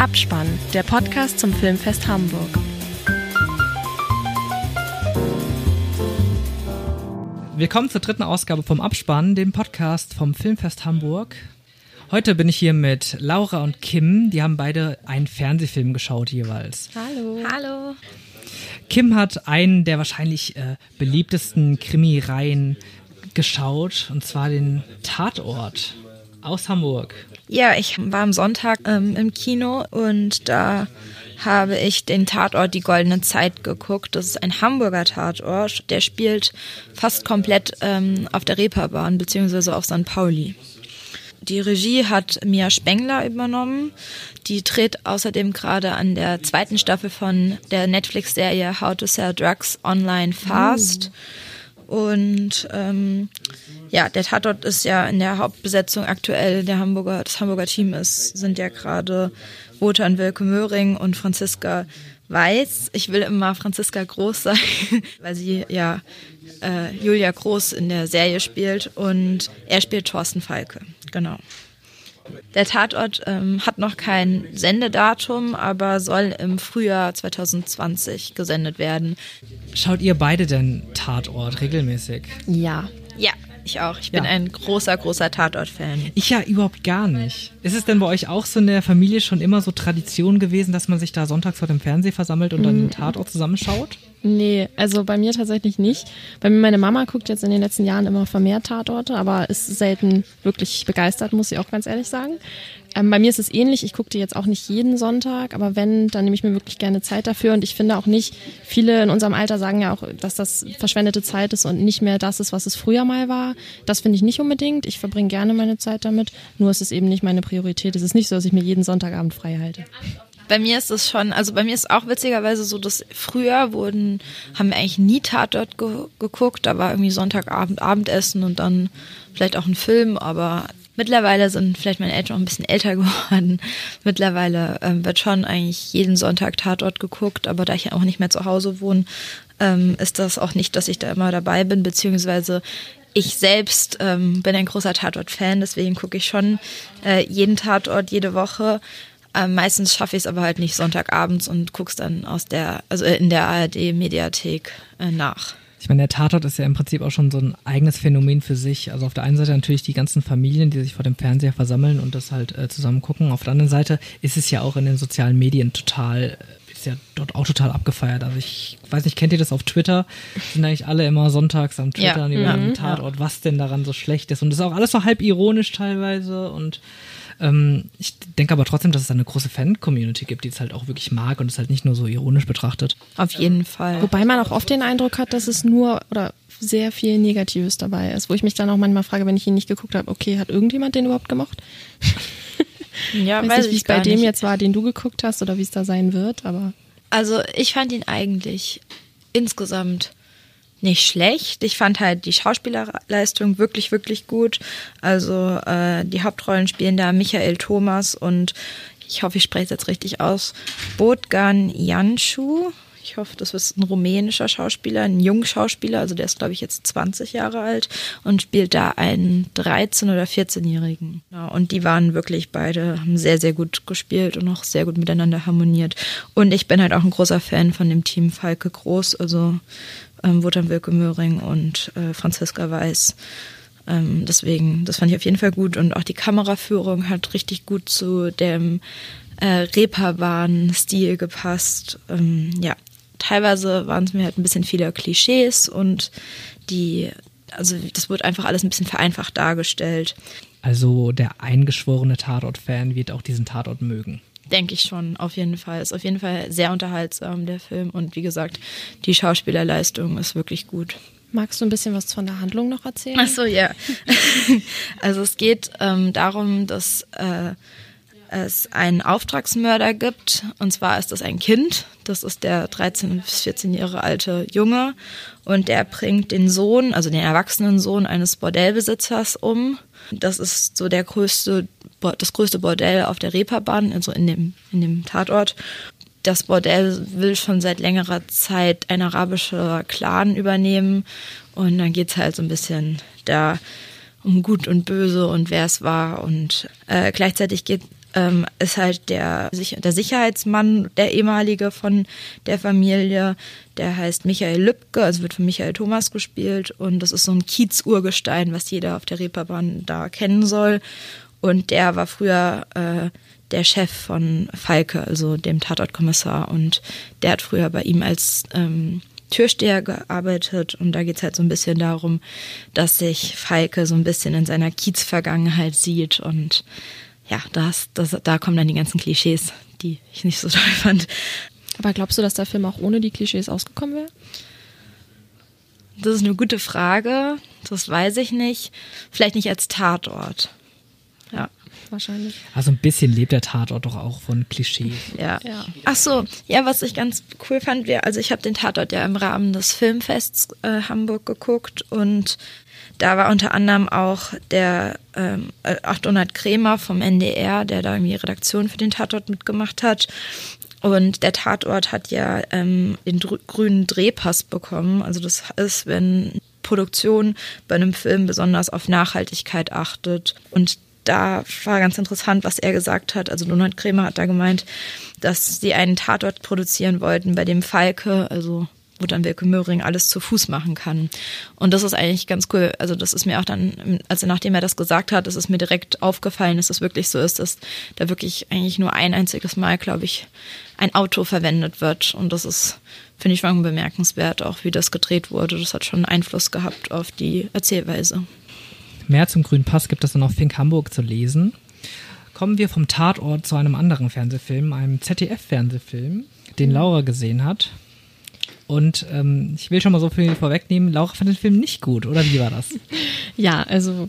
Abspann, der Podcast zum Filmfest Hamburg. Willkommen zur dritten Ausgabe vom Abspann, dem Podcast vom Filmfest Hamburg. Heute bin ich hier mit Laura und Kim. Die haben beide einen Fernsehfilm geschaut jeweils. Hallo. Hallo. Kim hat einen der wahrscheinlich äh, beliebtesten Krimireihen geschaut, und zwar den Tatort aus Hamburg. Ja, ich war am Sonntag ähm, im Kino und da habe ich den Tatort Die Goldene Zeit geguckt. Das ist ein Hamburger Tatort, der spielt fast komplett ähm, auf der Reeperbahn beziehungsweise auf St. Pauli. Die Regie hat Mia Spengler übernommen. Die dreht außerdem gerade an der zweiten Staffel von der Netflix-Serie How to Sell Drugs Online Fast. Uh. Und ähm, ja, der Tatort ist ja in der Hauptbesetzung aktuell. Der Hamburger, das Hamburger Team ist, sind ja gerade Wotan Wilke Möhring und Franziska Weiß. Ich will immer Franziska Groß sein, weil sie ja äh, Julia Groß in der Serie spielt und er spielt Thorsten Falke. Genau. Der Tatort ähm, hat noch kein Sendedatum, aber soll im Frühjahr 2020 gesendet werden. Schaut ihr beide denn Tatort regelmäßig? Ja. Ja, ich auch. Ich bin Ja. ein großer, großer Tatort-Fan. Ich ja überhaupt gar nicht. Ist es denn bei euch auch so in der Familie schon immer so Tradition gewesen, dass man sich da sonntags vor dem Fernseher versammelt und dann den Tatort zusammenschaut? Nee, also bei mir tatsächlich nicht. Bei mir, meine Mama guckt jetzt in den letzten Jahren immer vermehrt Tatorte, aber ist selten wirklich begeistert, muss ich auch ganz ehrlich sagen. Ähm, bei mir ist es ähnlich. Ich gucke die jetzt auch nicht jeden Sonntag, aber wenn, dann nehme ich mir wirklich gerne Zeit dafür. Und ich finde auch nicht, viele in unserem Alter sagen ja auch, dass das verschwendete Zeit ist und nicht mehr das ist, was es früher mal war. Das finde ich nicht unbedingt. Ich verbringe gerne meine Zeit damit. Nur ist es eben nicht meine Priorität. Es ist nicht so, dass ich mir jeden Sonntagabend frei halte. Bei mir ist es schon, also bei mir ist auch witzigerweise so, dass früher wurden, haben wir eigentlich nie Tatort ge geguckt. Da war irgendwie Sonntagabend Abendessen und dann vielleicht auch ein Film, aber mittlerweile sind vielleicht meine Eltern auch ein bisschen älter geworden. Mittlerweile ähm, wird schon eigentlich jeden Sonntag Tatort geguckt, aber da ich ja auch nicht mehr zu Hause wohne, ähm, ist das auch nicht, dass ich da immer dabei bin, beziehungsweise ich selbst ähm, bin ein großer Tatort-Fan, deswegen gucke ich schon äh, jeden Tatort jede Woche. Ähm, meistens schaffe ich es aber halt nicht Sonntagabends und guck's dann aus der, also äh, in der ARD-Mediathek äh, nach. Ich meine, der Tatort ist ja im Prinzip auch schon so ein eigenes Phänomen für sich. Also auf der einen Seite natürlich die ganzen Familien, die sich vor dem Fernseher versammeln und das halt äh, zusammen gucken. Auf der anderen Seite ist es ja auch in den sozialen Medien total, äh, ist ja dort auch total abgefeiert. Also ich weiß nicht, kennt ihr das auf Twitter? Sind eigentlich alle immer sonntags am Twitter Ja. über Mhm. den Tatort, was denn daran so schlecht ist. Und das ist auch alles so halb ironisch teilweise und ähm, ich denke aber trotzdem, dass es eine große Fan-Community gibt, die es halt auch wirklich mag und es halt nicht nur so ironisch betrachtet. Auf jeden Fall. Wobei man auch oft den Eindruck hat, dass es nur oder sehr viel Negatives dabei ist, wo ich mich dann auch manchmal frage, wenn ich ihn nicht geguckt habe, okay, hat irgendjemand den überhaupt gemocht? Ja, weiß nicht, wie es bei dem nicht. jetzt war, den du geguckt hast oder wie es da sein wird, aber Also ich fand ihn eigentlich insgesamt nicht schlecht. Ich fand halt die Schauspielerleistung wirklich, wirklich gut. Also äh, die Hauptrollen spielen da Michael Thomas und ich hoffe, ich spreche es jetzt richtig aus, Botgan Janschu. Ich hoffe, das ist ein rumänischer Schauspieler, ein Jungschauspieler, also der ist, glaube ich, jetzt 20 Jahre alt und spielt da einen 13- oder 14-Jährigen. Ja, und die waren wirklich beide, haben sehr, sehr gut gespielt und auch sehr gut miteinander harmoniert. Und ich bin halt auch ein großer Fan von dem Team Falke Groß, also ähm, Wotan Wilke Möhring und äh, Franziska Weiß. Ähm, deswegen, das fand ich auf jeden Fall gut. Und auch die Kameraführung hat richtig gut zu dem äh, Reeperbahn-Stil gepasst. Ähm, ja, teilweise waren es mir halt ein bisschen viele Klischees und die, also das wurde einfach alles ein bisschen vereinfacht dargestellt. Also der eingeschworene Tatort-Fan wird auch diesen Tatort mögen. Denke ich schon, auf jeden Fall. Ist auf jeden Fall sehr unterhaltsam, der Film. Und wie gesagt, die Schauspielerleistung ist wirklich gut. magst du ein bisschen was von der Handlung noch erzählen? Ach so, ja. also es geht ähm, darum, dass äh, es einen Auftragsmörder gibt. Und zwar ist das ein Kind. Das ist der 13- bis 14 Jahre alte Junge. Und der bringt den Sohn, also den erwachsenen Sohn eines Bordellbesitzers um. Das ist so der größte, das größte Bordell auf der Reeperbahn, also in dem, in dem Tatort. Das Bordell will schon seit längerer Zeit ein arabischer Clan übernehmen. Und dann geht's halt so ein bisschen da um Gut und Böse und wer es war. Und äh, gleichzeitig geht ähm, ist halt der, der Sicherheitsmann, der ehemalige von der Familie. Der heißt Michael Lübcke, also wird von Michael Thomas gespielt. Und das ist so ein Kiez-Urgestein, was jeder auf der Reeperbahn da kennen soll. Und der war früher äh, der Chef von Falke, also dem Tatortkommissar. Und der hat früher bei ihm als ähm, Türsteher gearbeitet und da geht es halt so ein bisschen darum, dass sich Falke so ein bisschen in seiner Kiez-Vergangenheit sieht und ja, das, das, da kommen dann die ganzen Klischees, die ich nicht so toll fand. Aber glaubst du, dass der Film auch ohne die Klischees ausgekommen wäre? Das ist eine gute Frage. Das weiß ich nicht. Vielleicht nicht als Tatort. Ja. Wahrscheinlich. Also ein bisschen lebt der Tatort doch auch von Klischees. Ja. ja. Ach so, ja, was ich ganz cool fand, wir, also ich habe den Tatort ja im Rahmen des Filmfests äh, Hamburg geguckt und da war unter anderem auch der ähm, 800 Krämer vom NDR, der da irgendwie Redaktion für den Tatort mitgemacht hat. Und der Tatort hat ja ähm, den grünen Drehpass bekommen. Also das ist, wenn Produktion bei einem Film besonders auf Nachhaltigkeit achtet. Und da war ganz interessant, was er gesagt hat. Also Donald Krämer hat da gemeint, dass sie einen Tatort produzieren wollten, bei dem Falke, also wo dann Wilke Möhring alles zu Fuß machen kann. Und das ist eigentlich ganz cool. Also das ist mir auch dann, also nachdem er das gesagt hat, ist es mir direkt aufgefallen, dass es wirklich so ist, dass da wirklich eigentlich nur ein einziges Mal, glaube ich, ein Auto verwendet wird. Und das ist, finde ich, schon bemerkenswert, auch wie das gedreht wurde. Das hat schon Einfluss gehabt auf die Erzählweise. Mehr zum Grünen Pass gibt es dann auf Fink Hamburg zu lesen. Kommen wir vom Tatort zu einem anderen Fernsehfilm, einem ZDF-Fernsehfilm, den Laura gesehen hat. Und ähm, ich will schon mal so viel vorwegnehmen. Laura fand den Film nicht gut, oder wie war das? ja, also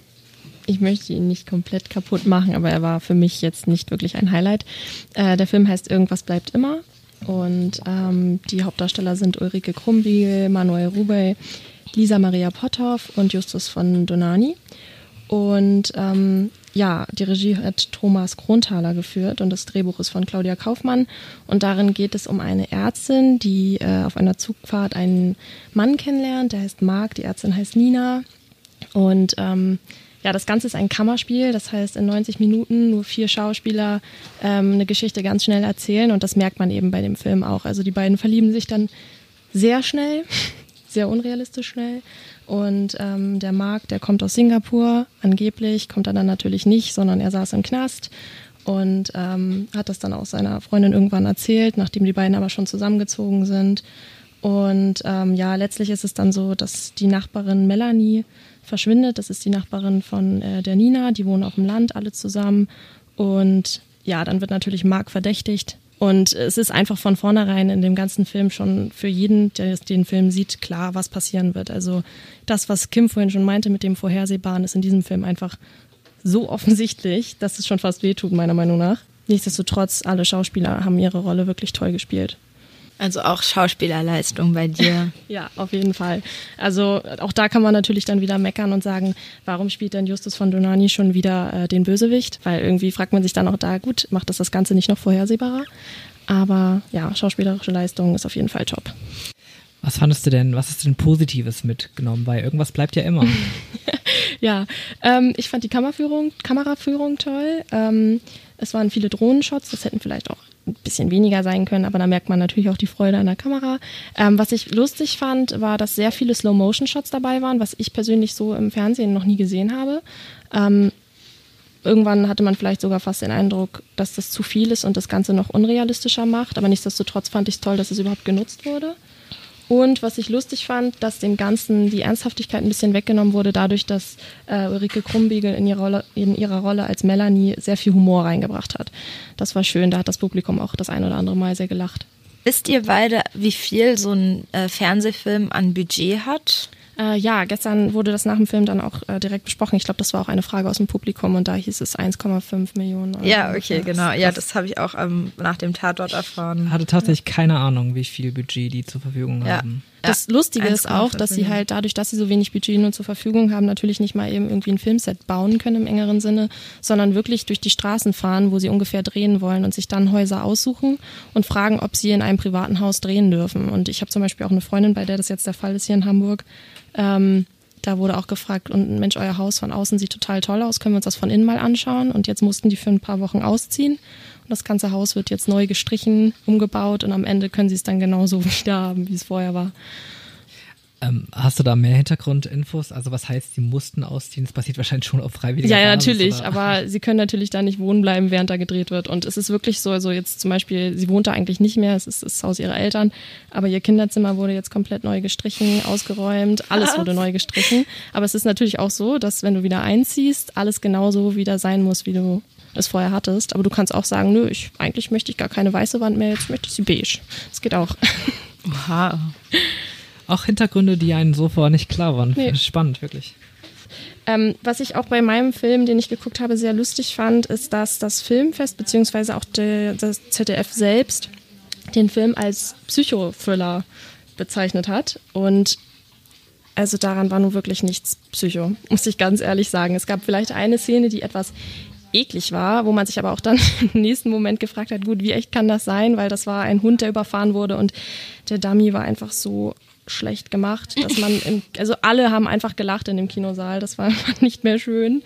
ich möchte ihn nicht komplett kaputt machen, aber er war für mich jetzt nicht wirklich ein Highlight. Äh, der Film heißt Irgendwas bleibt immer. Und ähm, die Hauptdarsteller sind Ulrike Krumbiegel, Manuel Rubey, Lisa Maria Potthoff und Justus von Donani. Und ähm, ja, die Regie hat Thomas Kronthaler geführt und das Drehbuch ist von Claudia Kaufmann. Und darin geht es um eine Ärztin, die äh, auf einer Zugfahrt einen Mann kennenlernt, der heißt Marc, die Ärztin heißt Nina. Und ähm, ja, das Ganze ist ein Kammerspiel, das heißt in 90 Minuten nur vier Schauspieler ähm, eine Geschichte ganz schnell erzählen und das merkt man eben bei dem Film auch. Also die beiden verlieben sich dann sehr schnell, sehr unrealistisch schnell und ähm, der Marc, der kommt aus Singapur, angeblich, kommt er dann natürlich nicht, sondern er saß im Knast und ähm, hat das dann auch seiner Freundin irgendwann erzählt, nachdem die beiden aber schon zusammengezogen sind. Und ähm, ja, letztlich ist es dann so, dass die Nachbarin Melanie verschwindet. Das ist die Nachbarin von äh, der Nina, die wohnen auf dem Land, alle zusammen. Und ja, dann wird natürlich Marc verdächtigt, und es ist einfach von vornherein in dem ganzen Film schon für jeden, der den Film sieht, klar, was passieren wird. Also das, was Kim vorhin schon meinte mit dem Vorhersehbaren, ist in diesem Film einfach so offensichtlich, dass es schon fast wehtut, meiner Meinung nach. Nichtsdestotrotz, alle Schauspieler haben ihre Rolle wirklich toll gespielt. Also auch Schauspielerleistung bei dir. ja, auf jeden Fall. Also auch da kann man natürlich dann wieder meckern und sagen, warum spielt denn Justus von Donani schon wieder äh, den Bösewicht? Weil irgendwie fragt man sich dann auch da, gut, macht das das Ganze nicht noch vorhersehbarer? Aber ja, schauspielerische Leistung ist auf jeden Fall top. Was fandest du denn, was hast du denn Positives mitgenommen? Weil irgendwas bleibt ja immer. ja, ähm, ich fand die Kameraführung, Kameraführung toll. Ähm, es waren viele Drohnenshots, das hätten vielleicht auch ein bisschen weniger sein können, aber da merkt man natürlich auch die Freude an der Kamera. Ähm, was ich lustig fand, war, dass sehr viele Slow-Motion-Shots dabei waren, was ich persönlich so im Fernsehen noch nie gesehen habe. Ähm, irgendwann hatte man vielleicht sogar fast den Eindruck, dass das zu viel ist und das Ganze noch unrealistischer macht, aber nichtsdestotrotz fand ich es toll, dass es überhaupt genutzt wurde. Und was ich lustig fand, dass dem Ganzen die Ernsthaftigkeit ein bisschen weggenommen wurde, dadurch, dass äh, Ulrike Krumbiegel in ihrer, Rolle, in ihrer Rolle als Melanie sehr viel Humor reingebracht hat. Das war schön, da hat das Publikum auch das ein oder andere Mal sehr gelacht. Wisst ihr beide, wie viel so ein äh, Fernsehfilm an Budget hat? Äh, ja, gestern wurde das nach dem Film dann auch äh, direkt besprochen. Ich glaube, das war auch eine Frage aus dem Publikum und da hieß es 1,5 Millionen Euro. Ja, okay, genau. Ja, das habe ich auch ähm, nach dem Tatort erfahren. Hatte tatsächlich keine Ahnung, wie viel Budget die zur Verfügung ja. haben. Das Lustige ist auch, dass sie halt dadurch, dass sie so wenig Budget nur zur Verfügung haben, natürlich nicht mal eben irgendwie ein Filmset bauen können im engeren Sinne, sondern wirklich durch die Straßen fahren, wo sie ungefähr drehen wollen und sich dann Häuser aussuchen und fragen, ob sie in einem privaten Haus drehen dürfen. Und ich habe zum Beispiel auch eine Freundin, bei der das jetzt der Fall ist hier in Hamburg. Ähm, da wurde auch gefragt, und Mensch, euer Haus von außen sieht total toll aus, können wir uns das von innen mal anschauen? Und jetzt mussten die für ein paar Wochen ausziehen. Und das ganze Haus wird jetzt neu gestrichen, umgebaut und am Ende können sie es dann genauso wieder haben, wie es vorher war. Ähm, hast du da mehr Hintergrundinfos? Also was heißt, sie mussten ausziehen? Das passiert wahrscheinlich schon auf freiwilliger Ja, ja, Basis, natürlich, oder? aber sie können natürlich da nicht wohnen bleiben, während da gedreht wird. Und es ist wirklich so, also jetzt zum Beispiel, sie wohnt da eigentlich nicht mehr, es ist das Haus ihrer Eltern, aber ihr Kinderzimmer wurde jetzt komplett neu gestrichen, ausgeräumt, alles wurde neu gestrichen. Aber es ist natürlich auch so, dass wenn du wieder einziehst, alles genauso wieder sein muss, wie du es vorher hattest. Aber du kannst auch sagen, nö, ich, eigentlich möchte ich gar keine weiße Wand mehr, jetzt möchte ich sie beige. Das geht auch. Oha. Auch Hintergründe, die einen so vorher nicht klar waren. Nee. Spannend, wirklich. Ähm, was ich auch bei meinem Film, den ich geguckt habe, sehr lustig fand, ist, dass das Filmfest beziehungsweise auch der, das ZDF selbst den Film als Psychothriller bezeichnet hat. Und also daran war nun wirklich nichts Psycho, muss ich ganz ehrlich sagen. Es gab vielleicht eine Szene, die etwas eklig war, wo man sich aber auch dann im nächsten Moment gefragt hat, gut, wie echt kann das sein? Weil das war ein Hund, der überfahren wurde und der Dummy war einfach so schlecht gemacht, dass man, im, also alle haben einfach gelacht in dem Kinosaal, das war einfach nicht mehr schön.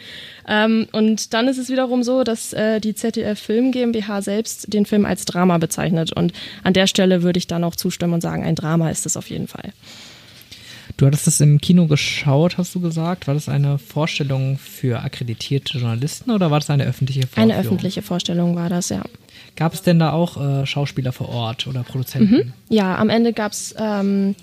Ähm, und dann ist es wiederum so, dass äh, die ZDF Film GmbH selbst den Film als Drama bezeichnet und an der Stelle würde ich dann auch zustimmen und sagen, ein Drama ist es auf jeden Fall. Du hattest das im Kino geschaut, hast du gesagt. War das eine Vorstellung für akkreditierte Journalisten oder war das eine öffentliche Vorführung? Eine öffentliche Vorstellung war das, ja. Gab es denn da auch äh, Schauspieler vor Ort oder Produzenten? Ja, am Ende gab es ähm,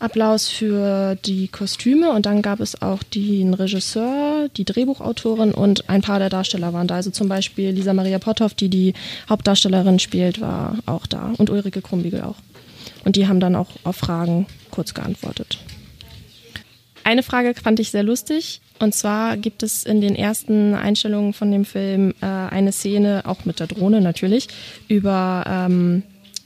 Applaus für die Kostüme und dann gab es auch den Regisseur, die Drehbuchautorin und ein paar der Darsteller waren da. Also zum Beispiel Lisa Maria Potthoff, die die Hauptdarstellerin spielt, war auch da und Ulrike Krumbiegel auch. Und die haben dann auch auf Fragen kurz geantwortet. Eine Frage fand ich sehr lustig. Und zwar gibt es in den ersten Einstellungen von dem Film äh, eine Szene, auch mit der Drohne natürlich, über ähm,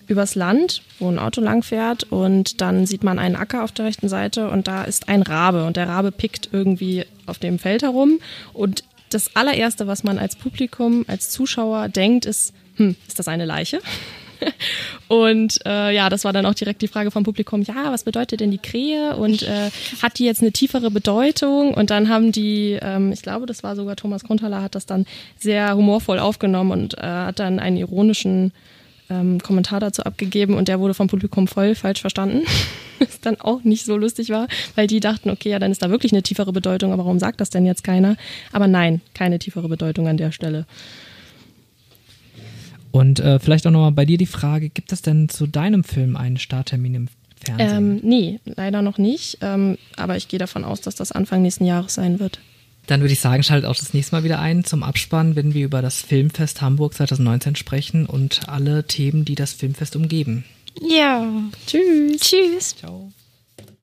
übers Land, wo ein Auto langfährt und dann sieht man einen Acker auf der rechten Seite und da ist ein Rabe und der Rabe pickt irgendwie auf dem Feld herum und das allererste, was man als Publikum, als Zuschauer denkt, ist, hm, ist das eine Leiche? Und äh, ja, das war dann auch direkt die Frage vom Publikum, ja, was bedeutet denn die Krähe und äh, hat die jetzt eine tiefere Bedeutung? Und dann haben die, ähm, ich glaube, das war sogar Thomas Grundhaller, hat das dann sehr humorvoll aufgenommen und äh, hat dann einen ironischen ähm, Kommentar dazu abgegeben und der wurde vom Publikum voll falsch verstanden. Was dann auch nicht so lustig war, weil die dachten, okay, ja, dann ist da wirklich eine tiefere Bedeutung, aber warum sagt das denn jetzt keiner? Aber nein, keine tiefere Bedeutung an der Stelle. Und äh, vielleicht auch nochmal bei dir die Frage, gibt es denn zu deinem Film einen Starttermin im Fernsehen? Ähm, nee, leider noch nicht. Ähm, aber ich gehe davon aus, dass das Anfang nächsten Jahres sein wird. Dann würde ich sagen, schaltet auch das nächste Mal wieder ein zum Abspann, wenn wir über das Filmfest Hamburg 2019 sprechen und alle Themen, die das Filmfest umgeben. Ja. Tschüss. Tschüss. Ciao.